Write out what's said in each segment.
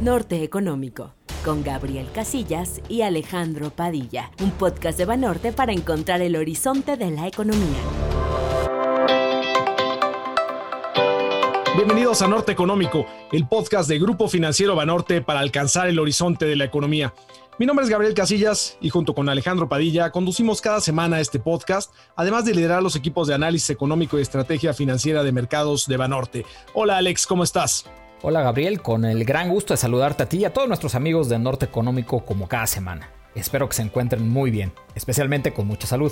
Norte Económico, con Gabriel Casillas y Alejandro Padilla, un podcast de Banorte para encontrar el horizonte de la economía. Bienvenidos a Norte Económico, el podcast de Grupo Financiero Banorte para alcanzar el horizonte de la economía. Mi nombre es Gabriel Casillas y junto con Alejandro Padilla conducimos cada semana este podcast, además de liderar los equipos de análisis económico y estrategia financiera de mercados de Banorte. Hola Alex, ¿cómo estás? Hola Gabriel, con el gran gusto de saludarte a ti y a todos nuestros amigos de Norte Económico como cada semana. Espero que se encuentren muy bien, especialmente con mucha salud.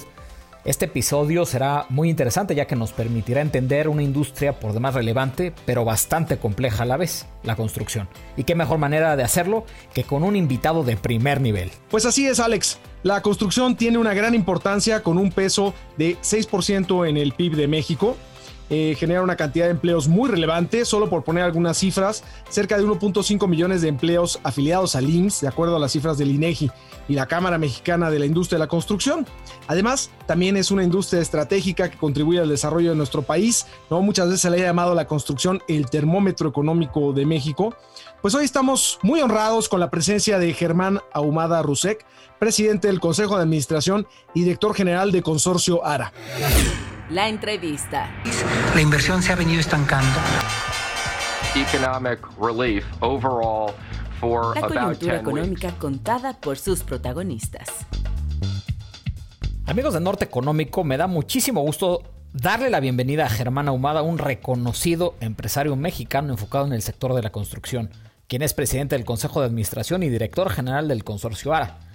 Este episodio será muy interesante ya que nos permitirá entender una industria por demás relevante, pero bastante compleja a la vez, la construcción. Y qué mejor manera de hacerlo que con un invitado de primer nivel. Pues así es, Alex. La construcción tiene una gran importancia con un peso de 6% en el PIB de México eh, genera una cantidad de empleos muy relevante. Solo por poner algunas cifras, cerca de 1.5 millones de empleos afiliados al IMSS, de acuerdo a las cifras del INEGI y la Cámara Mexicana de la Industria de la Construcción. Además, también es una industria estratégica que contribuye al desarrollo de nuestro país. ¿no? Muchas veces se le ha llamado a la construcción el termómetro económico de México. Pues hoy estamos muy honrados con la presencia de Germán Ahumada Rusek, presidente del Consejo de Administración y director general de Consorcio ARA. La entrevista. La inversión se ha venido estancando. Economic relief overall for La coyuntura económica contada por sus protagonistas. Amigos de Norte Económico, me da muchísimo gusto darle la bienvenida a Germán Ahumada, un reconocido empresario mexicano enfocado en el sector de la construcción, quien es presidente del Consejo de Administración y director general del Consorcio ARA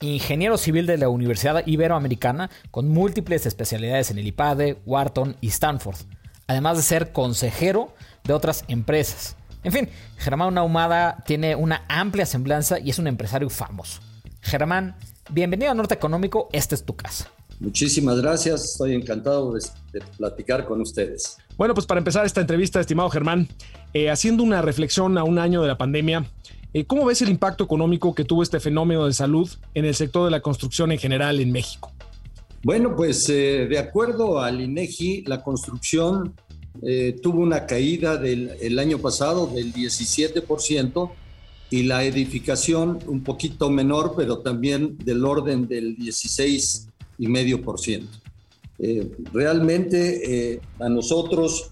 ingeniero civil de la Universidad Iberoamericana con múltiples especialidades en el IPADE, Wharton y Stanford, además de ser consejero de otras empresas. En fin, Germán Ahumada tiene una amplia semblanza y es un empresario famoso. Germán, bienvenido a Norte Económico, esta es tu casa. Muchísimas gracias, estoy encantado de, platicar con ustedes. Bueno, pues para empezar esta entrevista, estimado Germán, eh, haciendo una reflexión a un año de la pandemia, ¿Cómo ves el impacto económico que tuvo este fenómeno de salud en el sector de la construcción en general en México? Bueno, pues eh, de acuerdo al INEGI, la construcción eh, tuvo una caída del el año pasado del 17% y la edificación un poquito menor, pero también del orden del 16,5%. Eh, realmente a nosotros,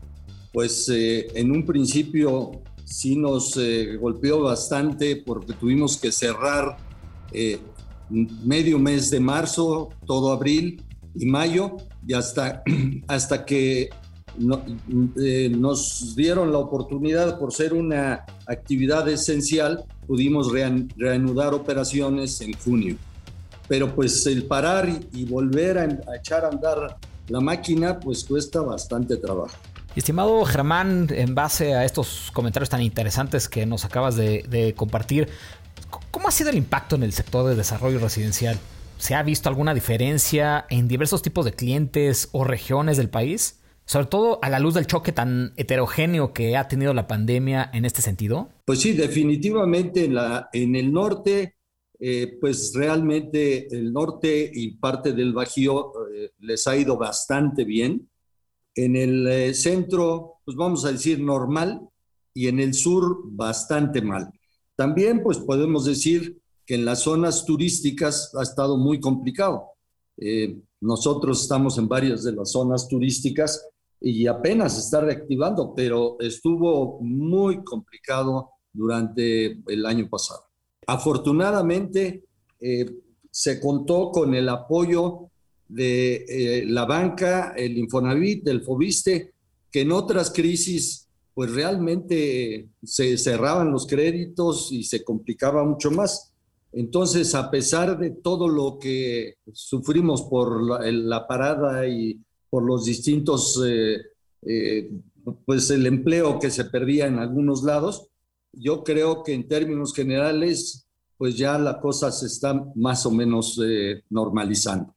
pues en un principio sí nos eh, golpeó bastante porque tuvimos que cerrar eh, medio mes de marzo, todo abril y mayo, y hasta, hasta que eh, nos dieron la oportunidad por ser una actividad esencial, pudimos reanudar operaciones en junio. Pero pues el parar y, volver a, a echar a andar la máquina, pues cuesta bastante trabajo. Estimado Germán, en base a estos comentarios tan interesantes que nos acabas de, compartir, ¿cómo ha sido el impacto en el sector de desarrollo residencial? ¿Se ha visto alguna diferencia en diversos tipos de clientes o regiones del país? Sobre todo a la luz del choque tan heterogéneo que ha tenido la pandemia en este sentido. Pues sí, definitivamente en, el norte, eh, pues realmente el norte y parte del Bajío eh, les ha ido bastante bien en el eh, centro, pues vamos a decir normal, y en el sur bastante mal. También, pues podemos decir que en las zonas turísticas ha estado muy complicado. Eh, nosotros estamos en varias de las zonas turísticas y apenas está reactivando, pero estuvo muy complicado durante el año pasado. Afortunadamente, eh, se contó con el apoyo de eh, la banca, el Infonavit, el Fobiste, que en otras crisis pues realmente se cerraban los créditos y se complicaba mucho más. Entonces, a pesar de todo lo que sufrimos por la, parada y por los distintos, eh, eh, pues el empleo que se perdía en algunos lados, yo creo que en términos generales, pues ya la cosa se está más o menos normalizando.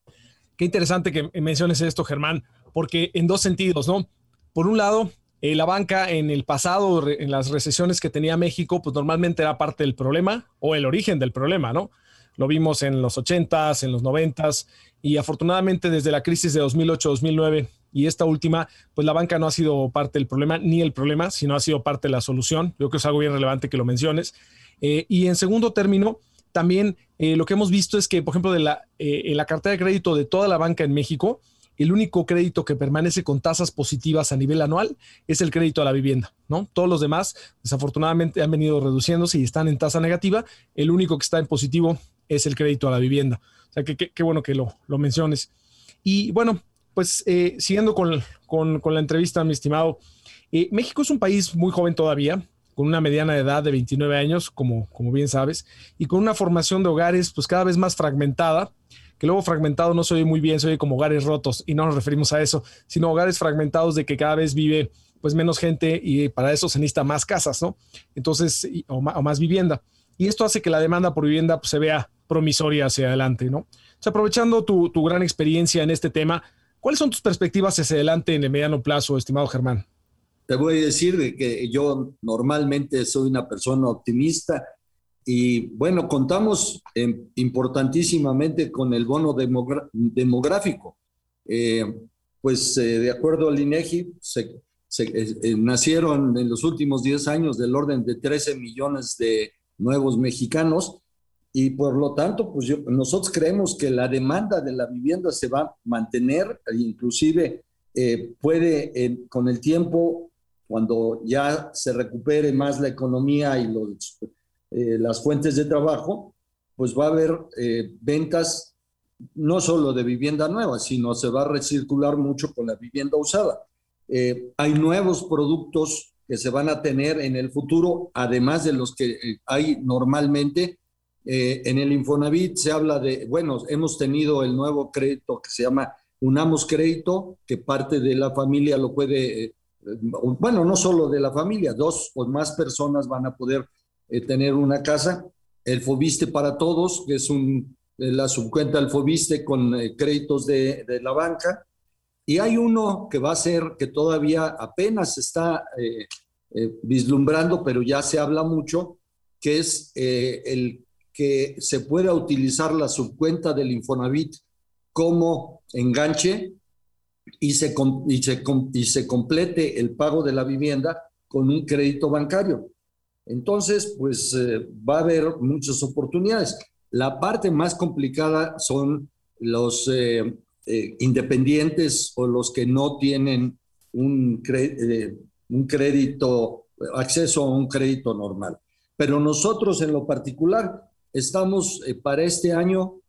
Qué interesante que menciones esto, Germán, porque en dos sentidos, ¿no? Por un lado, eh, la banca en el pasado, en las recesiones que tenía México, pues normalmente era parte del problema o el origen del problema, ¿no? Lo vimos en los 80s, en los 90s y afortunadamente desde la crisis de 2008-2009 y esta última, pues la banca no ha sido parte del problema ni el problema, sino ha sido parte de la solución. Yo creo que es algo bien relevante que lo menciones. Eh, y en segundo término, también eh, lo que hemos visto es que, por ejemplo, de la, en la cartera de crédito de toda la banca en México, el único crédito que permanece con tasas positivas a nivel anual es el crédito a la vivienda, ¿no? Todos los demás, desafortunadamente, han venido reduciéndose y están en tasa negativa. El único que está en positivo es el crédito a la vivienda. O sea, que qué bueno que lo, lo, menciones. Y bueno, pues eh, siguiendo con, con, la entrevista, mi estimado, eh, México es un país muy joven todavía, con una mediana edad de 29 años, como, como bien sabes, y con una formación de hogares pues cada vez más fragmentada que luego fragmentado no se oye muy bien, se oye como hogares rotos y no nos referimos a eso, sino hogares fragmentados de que cada vez vive pues menos gente y para eso se necesita más casas, ¿no? Entonces, o, más, vivienda. Y esto hace que la demanda por vivienda pues, se vea promisoria hacia adelante, ¿no? O sea, aprovechando tu, tu gran experiencia en este tema, ¿cuáles son tus perspectivas hacia adelante en el mediano plazo, estimado Germán? Te voy a decir de que yo normalmente soy una persona optimista y bueno, contamos eh, importantísimamente con el bono demográfico. Eh, pues eh, de acuerdo al INEGI, se, nacieron en los últimos 10 años del orden de 13 millones de nuevos mexicanos y por lo tanto, pues nosotros creemos que la demanda de la vivienda se va a mantener, e inclusive puede con el tiempo, cuando ya se recupere más la economía y los eh, las fuentes de trabajo, pues va a haber eh, ventas no solo de vivienda nueva, sino se va a recircular mucho con la vivienda usada. Eh, hay nuevos productos que se van a tener en el futuro, además de los que hay normalmente. en el Infonavit se habla de, bueno, hemos tenido el nuevo crédito que se llama Unamos Crédito, que parte de la familia lo puede, bueno, no solo de la familia, dos o más personas van a poder eh, tener una casa. El Fobiste para Todos, que es un, eh, la subcuenta del Fobiste con eh, créditos de, de, la banca. Y hay uno que va a ser, que todavía apenas está vislumbrando, pero ya se habla mucho, que es el que se pueda utilizar la subcuenta del Infonavit como enganche y se, y se, y se complete el pago de la vivienda con un crédito bancario. Entonces, pues eh, va a haber muchas oportunidades. La parte más complicada son los eh, eh, independientes o los que no tienen un, un crédito, acceso a un crédito normal. Pero nosotros en lo particular estamos para este año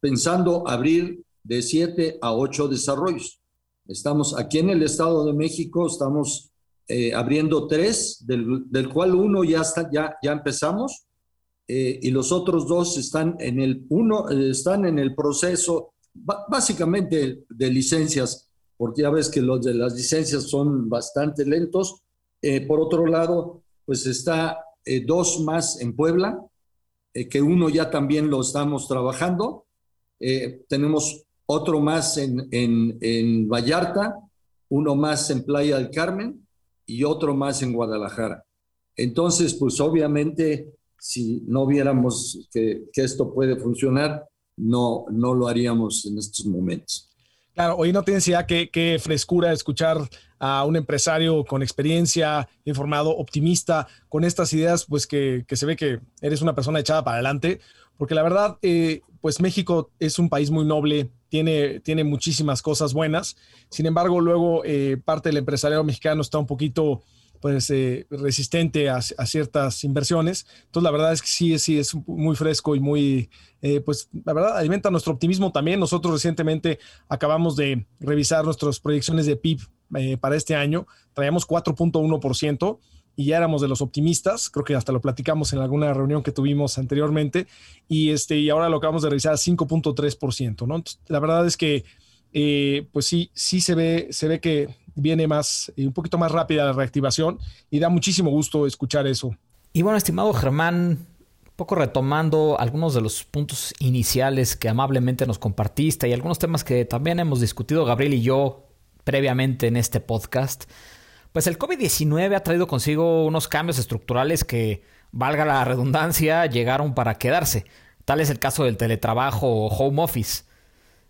pensando abrir de siete a ocho desarrollos. Estamos aquí en el Estado de México, estamos eh, abriendo tres, del, del, cual uno ya está, ya, ya empezamos, eh, y los otros dos están en el, uno, eh, están en el proceso básicamente de licencias, porque ya ves que los de las licencias son bastante lentos. por otro lado, pues está dos más en Puebla, que uno ya también lo estamos trabajando. tenemos otro más en, en, en Vallarta, uno más en Playa del Carmen y otro más en Guadalajara. Entonces, pues obviamente, si no viéramos que, esto puede funcionar, no, no lo haríamos en estos momentos. Claro, hoy no tienes ya qué, frescura escuchar a un empresario con experiencia, informado, optimista, con estas ideas, pues que, se ve que eres una persona echada para adelante, porque la verdad, eh, pues México es un país muy noble, tiene, tiene muchísimas cosas buenas. Sin embargo, luego eh, parte del empresariado mexicano está un poquito pues, eh, resistente a, ciertas inversiones. Entonces, la verdad es que sí, sí es muy fresco y muy, eh, pues, la verdad, alimenta nuestro optimismo también. Nosotros recientemente acabamos de revisar nuestras proyecciones de PIB para este año. Traíamos 4.1% y ya éramos de los optimistas, creo que hasta lo platicamos en alguna reunión que tuvimos anteriormente, y, este, y ahora lo acabamos de revisar a 5.3%, ¿no? la verdad es que, eh, pues sí, sí se ve, se ve que viene más, un poquito más rápida la reactivación y da muchísimo gusto escuchar eso. Y bueno, estimado Germán, poco retomando algunos de los puntos iniciales que amablemente nos compartiste y algunos temas que también hemos discutido Gabriel y yo previamente en este podcast. Pues el COVID-19 ha traído consigo unos cambios estructurales que, valga la redundancia, llegaron para quedarse. Tal es el caso del teletrabajo o home office.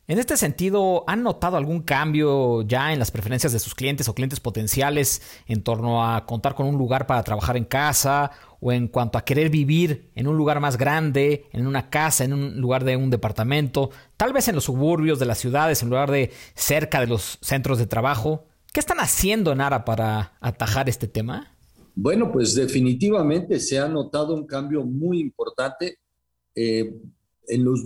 En este sentido, ¿han notado algún cambio ya en las preferencias de sus clientes o clientes potenciales en torno a contar con un lugar para trabajar en casa o en cuanto a querer vivir en un lugar más grande, en una casa, en un lugar de un departamento, tal vez en los suburbios de las ciudades, en lugar de cerca de los centros de trabajo? ¿Qué están haciendo, Nara, para atajar este tema? Bueno, pues definitivamente se ha notado un cambio muy importante eh, en los,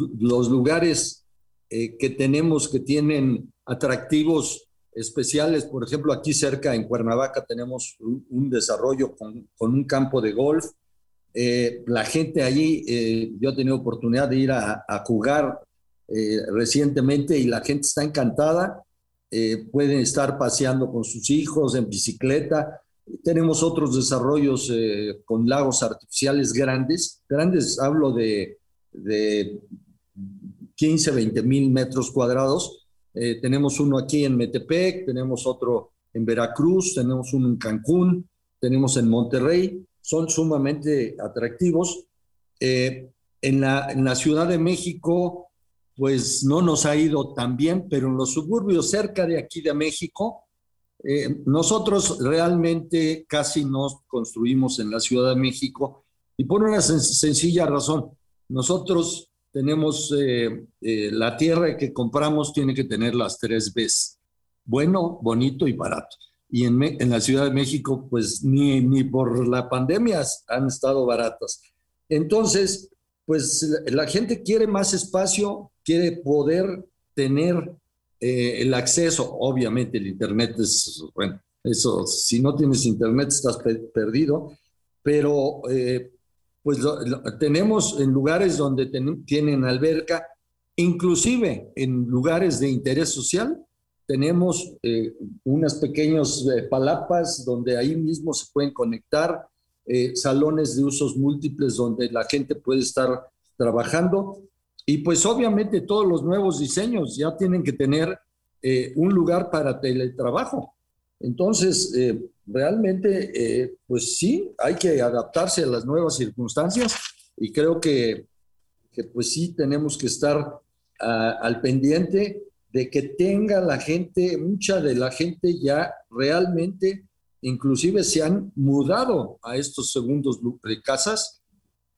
lugares eh, que tenemos que tienen atractivos especiales. Por ejemplo, aquí cerca en Cuernavaca tenemos un, desarrollo con, un campo de golf. Eh, la gente allí, yo he tenido oportunidad de ir a, jugar recientemente y la gente está encantada. Pueden estar paseando con sus hijos en bicicleta. Tenemos otros desarrollos con lagos artificiales grandes. Grandes, hablo de, de 15, 20 mil metros cuadrados. Eh, tenemos uno aquí en Metepec, tenemos otro en Veracruz, tenemos uno en Cancún, tenemos en Monterrey. Son sumamente atractivos. Eh, en, la, en la Ciudad de México, pues no nos ha ido tan bien, pero en los suburbios cerca de aquí de México, eh, nosotros realmente casi nos construimos en la Ciudad de México y por una sencilla razón. Nosotros tenemos eh, eh, la tierra que compramos tiene que tener las tres Bs, bueno, bonito y barato. Y en, en la Ciudad de México, pues ni, ni por la pandemia han estado baratas. Entonces, pues la, gente quiere más espacio, quiere poder tener eh, el acceso. Obviamente el Internet es, bueno, eso, si no tienes Internet estás perdido, pero pues tenemos en lugares donde tienen alberca, inclusive en lugares de interés social, tenemos eh, unas pequeños eh, palapas donde ahí mismo se pueden conectar, eh, salones de usos múltiples donde la gente puede estar trabajando y pues obviamente todos los nuevos diseños ya tienen que tener un lugar para teletrabajo. Entonces, realmente, eh, pues sí, hay que adaptarse a las nuevas circunstancias y creo que, pues sí tenemos que estar al pendiente de que tenga la gente, mucha de la gente ya realmente, inclusive se han mudado a estos segundos de casas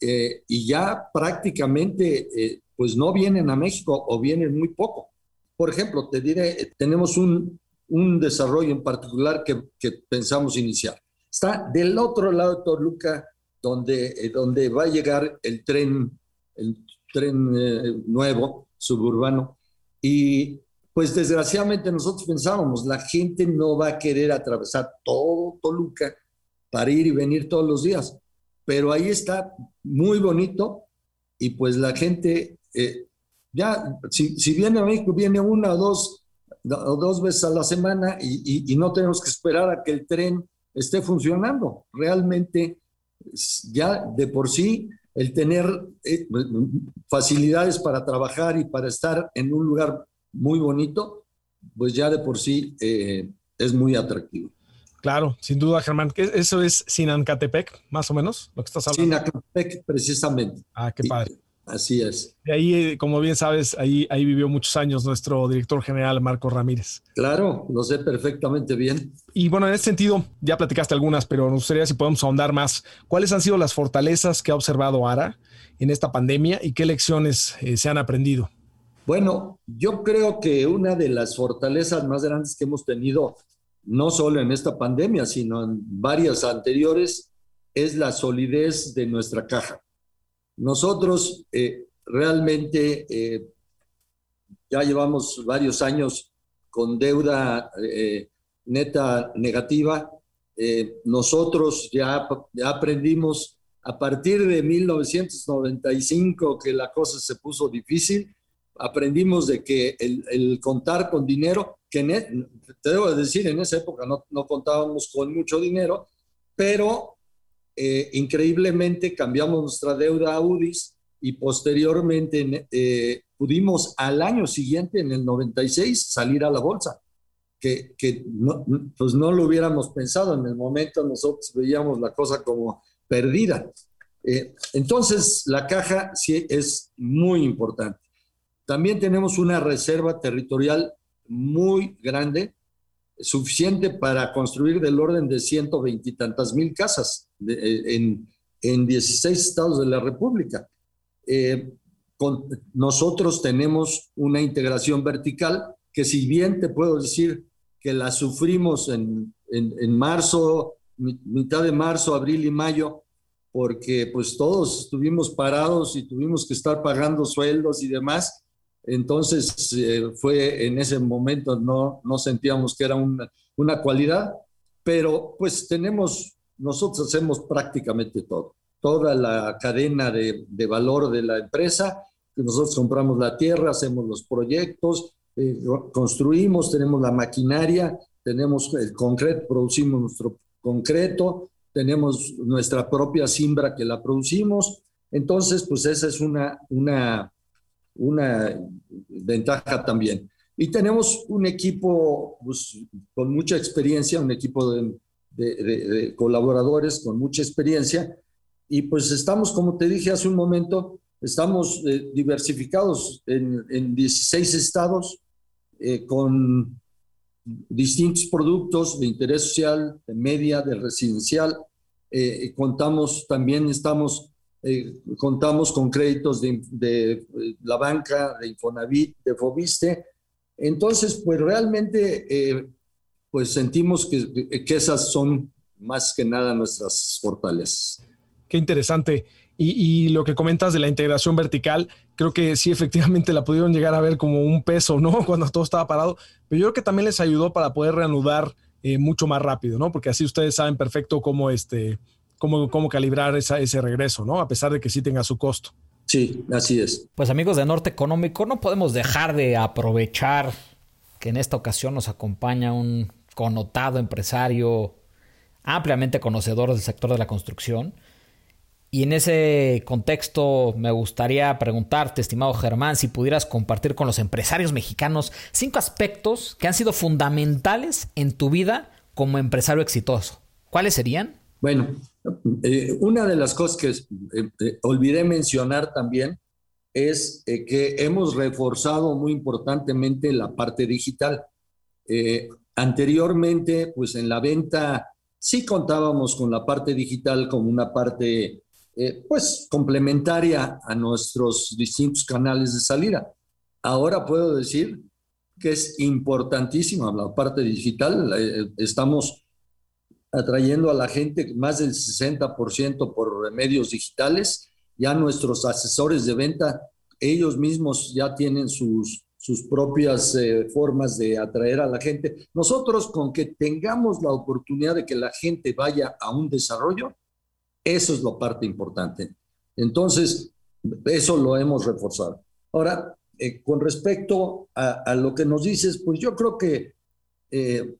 eh, y ya prácticamente eh, pues no vienen a México o vienen muy poco. Por ejemplo, te diré, tenemos un, un desarrollo en particular que, que, pensamos iniciar. Está del otro lado de Toluca, donde, eh, donde va a llegar el tren, el tren eh, nuevo, suburbano, y pues desgraciadamente nosotros pensábamos, la gente no va a querer atravesar todo Toluca para ir y venir todos los días, pero ahí está muy bonito y pues la gente, eh, ya, si, si viene a México, viene una o dos dos veces a la semana y, no tenemos que esperar a que el tren esté funcionando. Realmente, ya de por sí, el tener eh, facilidades para trabajar y para estar en un lugar muy bonito, pues ya de por sí eh, es muy atractivo. Claro, sin duda, Germán. ¿Eso es Sinancatepec, más o menos, lo que estás hablando? Sinancatepec, precisamente. Ah, qué padre. Así es. Y ahí, eh, como bien sabes, ahí, ahí vivió muchos años nuestro director general, Marco Ramírez. Claro, lo sé perfectamente bien. Y bueno, en ese sentido, ya platicaste algunas, pero nos gustaría si podemos ahondar más. ¿Cuáles han sido las fortalezas que ha observado ARA en esta pandemia y qué lecciones eh, se han aprendido? Bueno, yo creo que una de las fortalezas más grandes que hemos tenido, no solo en esta pandemia, sino en varias anteriores, es la solidez de nuestra caja. Nosotros eh, realmente eh, ya llevamos varios años con deuda eh, neta negativa. nosotros ya, aprendimos a partir de 1995 que la cosa se puso difícil. Aprendimos de que el, contar con dinero, que e, te debo decir, en esa época no, no contábamos con mucho dinero, pero eh, increíblemente cambiamos nuestra deuda a UDIs y posteriormente eh, pudimos al año siguiente, en el 96, salir a la bolsa, que, que no, pues no lo hubiéramos pensado. En el momento nosotros veíamos la cosa como perdida. Eh, entonces, la caja sí es muy importante. También tenemos una reserva territorial muy grande, suficiente para construir del orden de 120 y tantas mil casas en, en 16 estados de la República. Eh, con, nosotros tenemos una integración vertical que si bien te puedo decir que la sufrimos en, en, en marzo, mitad de marzo, abril y mayo, porque pues todos estuvimos parados y tuvimos que estar pagando sueldos y demás. Entonces eh, fue en ese momento no, no sentíamos que era una, una cualidad, pero pues tenemos, nosotros hacemos prácticamente todo, toda la cadena de, de valor de la empresa. Nosotros compramos la tierra, hacemos los proyectos, eh, construimos, tenemos la maquinaria, tenemos el concreto, producimos nuestro concreto, tenemos nuestra propia siembra que la producimos. Entonces, pues esa es una, una, una ventaja también. Y tenemos un equipo pues, con mucha experiencia, un equipo de, colaboradores con mucha experiencia. Y pues estamos, como te dije hace un momento, estamos eh, diversificados en, en, 16 estados eh, con distintos productos de interés social, de media, de residencial. Eh, contamos también, estamos, eh, contamos con créditos de, de, eh, la banca, de Infonavit, de Fobiste. Entonces, pues realmente, eh, pues sentimos que, que esas son más que nada nuestras fortalezas. Qué interesante. Y, y, lo que comentas de la integración vertical, creo que sí, efectivamente la pudieron llegar a ver como un peso, ¿no? Cuando todo estaba parado, pero yo creo que también les ayudó para poder reanudar eh, mucho más rápido, ¿no? Porque así ustedes saben perfecto cómo, este, cómo, cómo calibrar esa, ese regreso, ¿no? A pesar de que sí tenga su costo. Sí, así es. Pues amigos de Norte Económico, no podemos dejar de aprovechar que en esta ocasión nos acompaña un connotado empresario ampliamente conocedor del sector de la construcción y en ese contexto me gustaría preguntarte, estimado Germán, si pudieras compartir con los empresarios mexicanos cinco aspectos que han sido fundamentales en tu vida como empresario exitoso. ¿Cuáles serían? Bueno, eh, una de las cosas que eh, eh, olvidé mencionar también es eh, que hemos reforzado muy importantemente la parte digital. Eh, anteriormente, pues en la venta sí contábamos con la parte digital como una parte eh, pues complementaria a nuestros distintos canales de salida. Ahora puedo decir que es importantísima la parte digital. Estamos atrayendo a la gente más del 60% por medios digitales. Ya nuestros asesores de venta, ellos mismos ya tienen sus, sus propias eh, formas de atraer a la gente. Nosotros con que tengamos la oportunidad de que la gente vaya a un desarrollo, eso es la parte importante. Entonces, eso lo hemos reforzado. Ahora, eh, con respecto a, lo que nos dices, pues yo creo que, eh,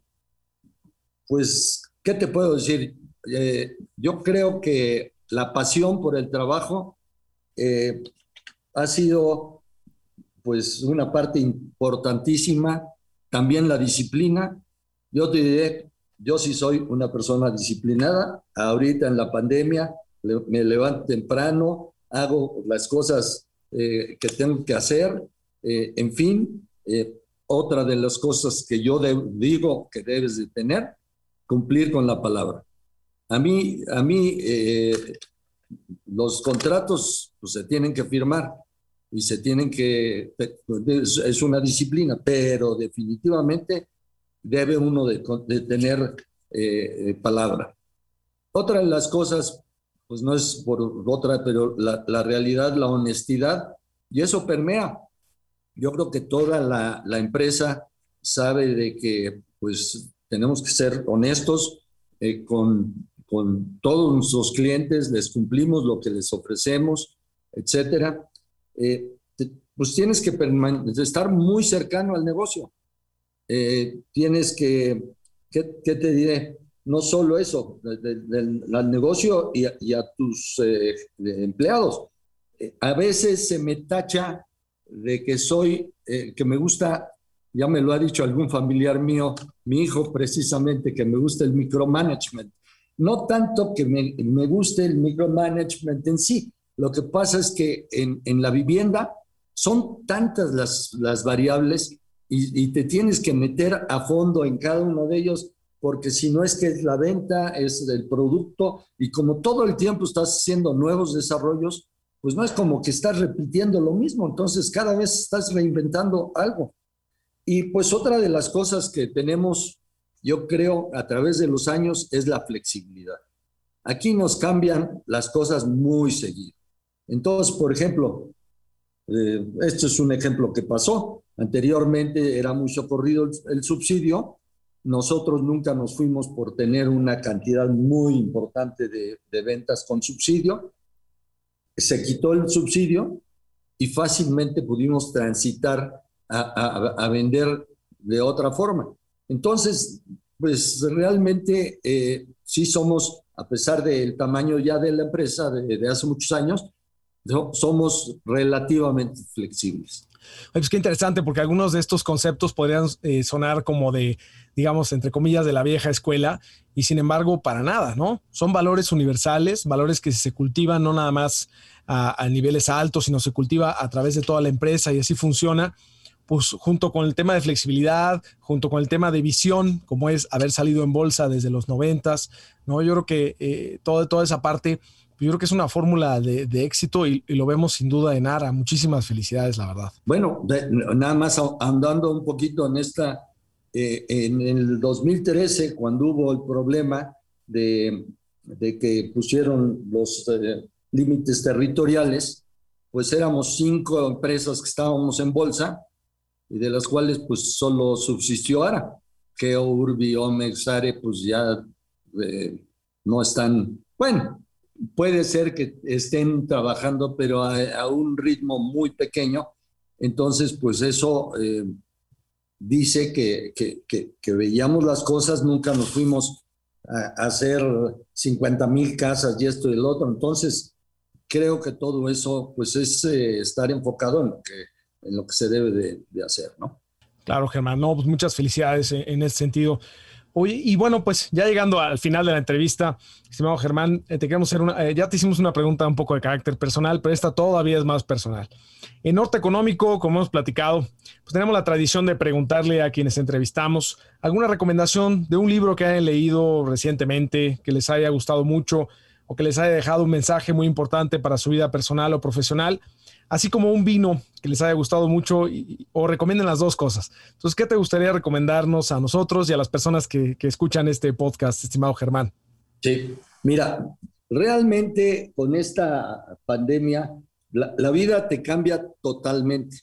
pues, ¿qué te puedo decir? Eh, yo creo que la pasión por el trabajo eh, ha sido, pues, una parte importantísima. También la disciplina. Yo te diré, yo sí soy una persona disciplinada. Ahorita en la pandemia me levanto temprano, hago las cosas eh, que tengo que hacer. Eh, en fin, eh, otra de las cosas que yo de, digo que debes de tener, cumplir con la palabra. A mí, a mí eh, los contratos pues, se tienen que firmar y se tienen que, es, una disciplina, pero definitivamente debe uno de, tener eh, palabra. Otra de las cosas, pues no es por otra, pero la, la, realidad, la honestidad, y eso permea. Yo creo que toda la, la empresa sabe de que pues tenemos que ser honestos eh, con, con todos nuestros clientes, les cumplimos lo que les ofrecemos, etcétera. Eh, pues tienes que estar muy cercano al negocio eh, tienes que, ¿qué, ¿qué, te diré? No solo eso, del, al negocio y a, y a tus eh, empleados. Eh, a veces se me tacha de que soy, eh, que me gusta, ya me lo ha dicho algún familiar mío, mi hijo precisamente, que me gusta el micromanagement. No tanto que me, me guste el micromanagement en sí, lo que pasa es que en, en la vivienda son tantas las, las variables y, y, te tienes que meter a fondo en cada uno de ellos, porque si no es que es la venta, es el producto, y como todo el tiempo estás haciendo nuevos desarrollos, pues no es como que estás repitiendo lo mismo, entonces cada vez estás reinventando algo. Y pues otra de las cosas que tenemos, yo creo, a través de los años es la flexibilidad. Aquí nos cambian las cosas muy seguido. Entonces, por ejemplo, eh, esto es un ejemplo que pasó. Anteriormente era muy socorrido el, subsidio. Nosotros nunca nos fuimos por tener una cantidad muy importante de ventas con subsidio. Se quitó el subsidio y fácilmente pudimos transitar a, a, vender de otra forma. Entonces, pues realmente eh, sí somos, a pesar del tamaño ya de la empresa de, de hace muchos años, somos relativamente flexibles. Pues qué interesante, porque algunos de estos conceptos podrían eh, sonar como de, digamos, entre comillas, de la vieja escuela, y sin embargo, para nada, ¿no? Son valores universales, valores que se cultivan no nada más a, a niveles altos, sino se cultiva a través de toda la empresa y así funciona pues junto con el tema de flexibilidad, junto con el tema de visión, como es haber salido en bolsa desde los noventas, ¿no? Yo creo que eh, toda, toda esa parte, yo creo que es una fórmula de, de éxito y, y, lo vemos sin duda en ARA. Muchísimas felicidades, la verdad. Bueno, de, nada más andando un poquito en esta, eh, en el 2013, cuando hubo el problema de, de que pusieron los eh, límites territoriales, pues éramos cinco empresas que estábamos en bolsa y de las cuales pues solo subsistió ARA, que Urbi, Omex, Are, pues ya eh, no están, bueno, puede ser que estén trabajando, pero a, a un ritmo muy pequeño, entonces pues eso eh, dice que, que, que, que, veíamos las cosas, nunca nos fuimos a, a hacer 50 mil casas y esto y el otro, entonces creo que todo eso pues es eh, estar enfocado en lo que en lo que se debe de, hacer, ¿no? Claro, Germán, no, pues muchas felicidades en, en ese sentido. Oye, y bueno, pues ya llegando al final de la entrevista, estimado Germán, eh, te queremos hacer una, eh, ya te hicimos una pregunta un poco de carácter personal, pero esta todavía es más personal. En Norte Económico, como hemos platicado, pues tenemos la tradición de preguntarle a quienes entrevistamos alguna recomendación de un libro que hayan leído recientemente, que les haya gustado mucho o que les haya dejado un mensaje muy importante para su vida personal o profesional así como un vino que les haya gustado mucho y, o recomienden las dos cosas. Entonces, ¿qué te gustaría recomendarnos a nosotros y a las personas que, que escuchan este podcast, estimado Germán? Sí, mira, realmente con esta pandemia, la, la vida te cambia totalmente.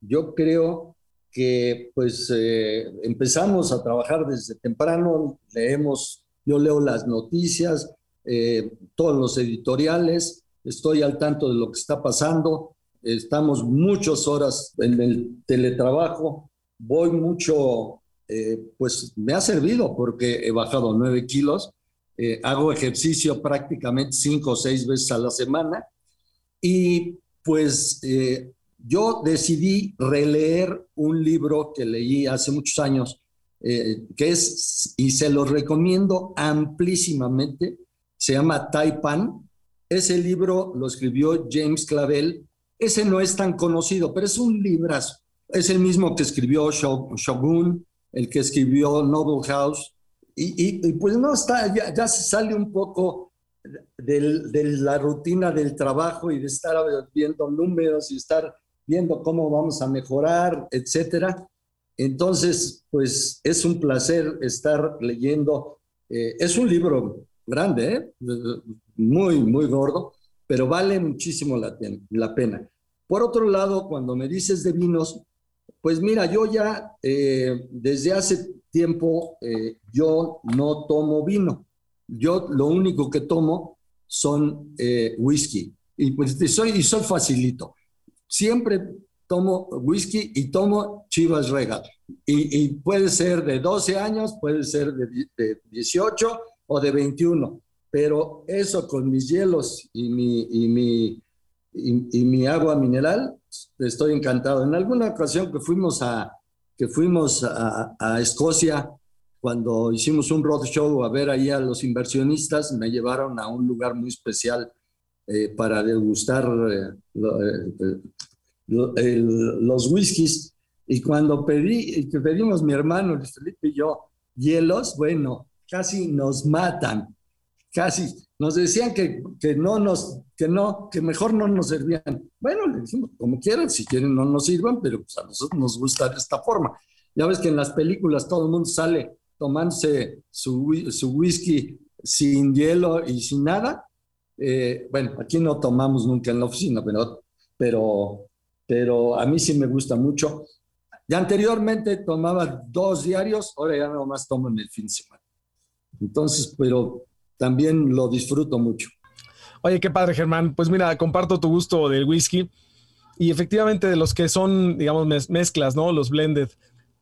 Yo creo que pues eh, empezamos a trabajar desde temprano, leemos, yo leo las noticias, eh, todos los editoriales, estoy al tanto de lo que está pasando, estamos muchas horas en el teletrabajo, voy mucho, eh, pues me ha servido porque he bajado nueve kilos, eh, hago ejercicio prácticamente cinco o seis veces a la semana. Y pues eh, yo decidí releer un libro que leí hace muchos años, eh, que es, y se lo recomiendo amplísimamente, se llama Taipan, ese libro lo escribió James Clavel. Ese no es tan conocido, pero es un librazo. Es el mismo que escribió Shogun, el que escribió Noble House. Y, pues no está, ya, ya, se sale un poco de la rutina del trabajo y de estar viendo números y estar viendo cómo vamos a mejorar, etcétera. Entonces, pues es un placer estar leyendo. Eh, es un libro grande, ¿eh? muy, muy gordo, pero vale muchísimo la, la, pena. Por otro lado, cuando me dices de vinos, pues mira, yo ya eh, desde hace tiempo eh, yo no tomo vino. Yo lo único que tomo son eh, whisky. Y pues soy, y soy facilito. Siempre tomo whisky y tomo Chivas Regal. Y, puede ser de 12 años, puede ser de, de 18 o de 21 pero eso con mis hielos y mi, y mi, y, y mi agua mineral, estoy encantado. En alguna ocasión que fuimos a, que fuimos a, a Escocia, cuando hicimos un roadshow a ver ahí a los inversionistas, me llevaron a un lugar muy especial eh, para degustar eh, lo, eh, los whiskies. Y cuando pedí, que pedimos mi hermano Felipe y yo hielos, bueno, casi nos matan, casi nos decían que, que no nos, que no, que mejor no nos servían. Bueno, le dijimos, como quieran, si quieren no nos sirvan, pero pues a nosotros nos gusta de esta forma. Ya ves que en las películas todo el mundo sale tomándose su, su whisky sin hielo y sin nada. Eh, bueno, aquí no tomamos nunca en la oficina, pero, pero, pero a mí sí me gusta mucho. Ya anteriormente tomaba dos diarios, ahora ya más tomo en el fin de semana. Entonces, pero también lo disfruto mucho. Oye, qué padre, Germán. Pues mira, comparto tu gusto del whisky y efectivamente de los que son, digamos, mezclas, ¿no? Los blended.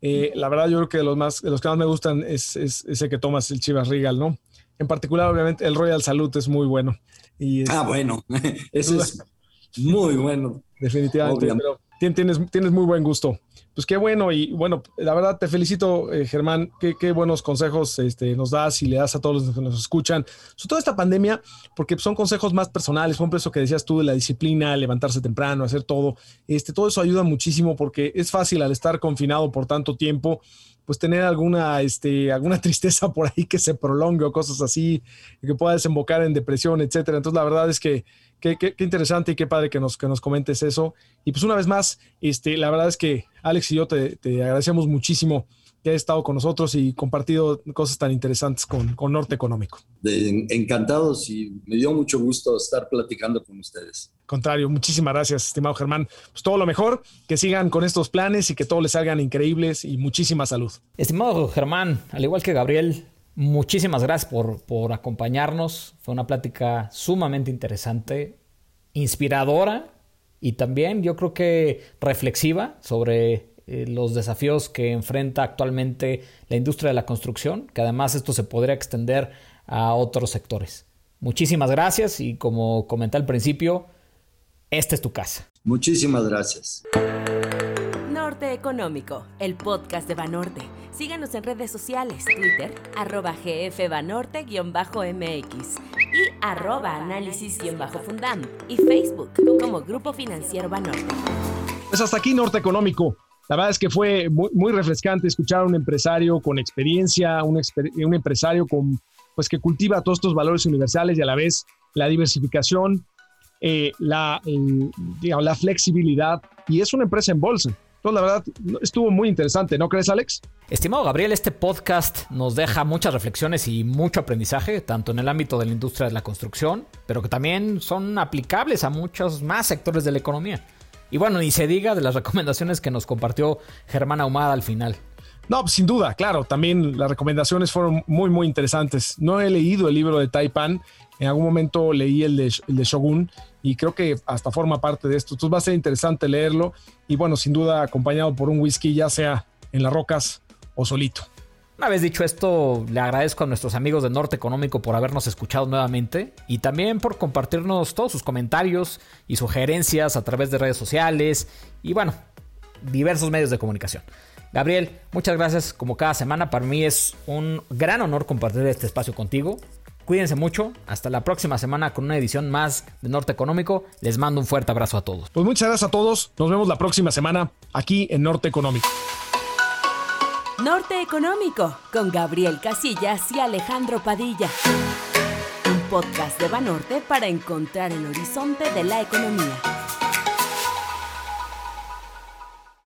Eh, la verdad, yo creo que de los, más, de los que más me gustan es, es ese que tomas, el Chivas Regal, ¿no? En particular, obviamente, el Royal Salud es muy bueno. Y ah, bueno, ese es muy bueno. Definitivamente, pero tienes, muy buen gusto. Pues qué bueno y bueno, la verdad te felicito, eh, Germán, qué, buenos consejos este, nos das y le das a todos los que nos escuchan, sobre todo esta pandemia, porque son consejos más personales, por eso que decías tú de la disciplina, levantarse temprano, hacer todo, este, todo eso ayuda muchísimo porque es fácil al estar confinado por tanto tiempo, pues tener alguna, este, alguna tristeza por ahí que se prolongue o cosas así, que pueda desembocar en depresión, etcétera. Entonces, la verdad es que Qué, interesante y qué padre que nos, que nos comentes eso. Y pues una vez más, este, la verdad es que Alex y yo te, agradecemos muchísimo que hayas estado con nosotros y compartido cosas tan interesantes con, con Norte Económico. encantados y me dio mucho gusto estar platicando con ustedes. Contrario, muchísimas gracias, estimado Germán. Pues todo lo mejor, que sigan con estos planes y que todos les salgan increíbles y muchísima salud. Estimado Germán, al igual que Gabriel, Muchísimas gracias por, acompañarnos. Fue una plática sumamente interesante, inspiradora y también yo creo que reflexiva sobre eh, los desafíos que enfrenta actualmente la industria de la construcción, que además esto se podría extender a otros sectores. Muchísimas gracias y como comenté al principio, esta es tu casa. Muchísimas gracias. Económico, el podcast de Banorte Síganos en redes sociales, Twitter, arroba gfbanorte-mx y arroba análisis-fundam y Facebook como Grupo Financiero Banorte. Pues hasta aquí Norte Económico. La verdad es que fue muy, refrescante escuchar a un empresario con experiencia, un, un empresario con, pues, que cultiva todos estos valores universales y a la vez la diversificación, eh, la, eh, digamos, la flexibilidad y es una empresa en bolsa. Entonces, la verdad, estuvo muy interesante, ¿no crees, Alex? Estimado Gabriel, este podcast nos deja muchas reflexiones y mucho aprendizaje, tanto en el ámbito de la industria de la construcción, pero que también son aplicables a muchos más sectores de la economía. Y bueno, ni se diga de las recomendaciones que nos compartió Germán Ahumada al final. No, pues, sin duda, claro, también las recomendaciones fueron muy, muy interesantes. No he leído el libro de Taipan, en algún momento leí el de, Shogun y creo que hasta forma parte de esto. Entonces va a ser interesante leerlo y bueno, sin duda acompañado por un whisky, ya sea en las rocas o solito. Una vez dicho esto, le agradezco a nuestros amigos de Norte Económico por habernos escuchado nuevamente y también por compartirnos todos sus comentarios y sugerencias a través de redes sociales y bueno, diversos medios de comunicación. Gabriel, muchas gracias como cada semana. Para mí es un gran honor compartir este espacio contigo. Cuídense mucho. Hasta la próxima semana con una edición más de Norte Económico. Les mando un fuerte abrazo a todos. Pues muchas gracias a todos. Nos vemos la próxima semana aquí en Norte Económico. Norte Económico con Gabriel Casillas y Alejandro Padilla. Un podcast de Banorte para encontrar el horizonte de la economía.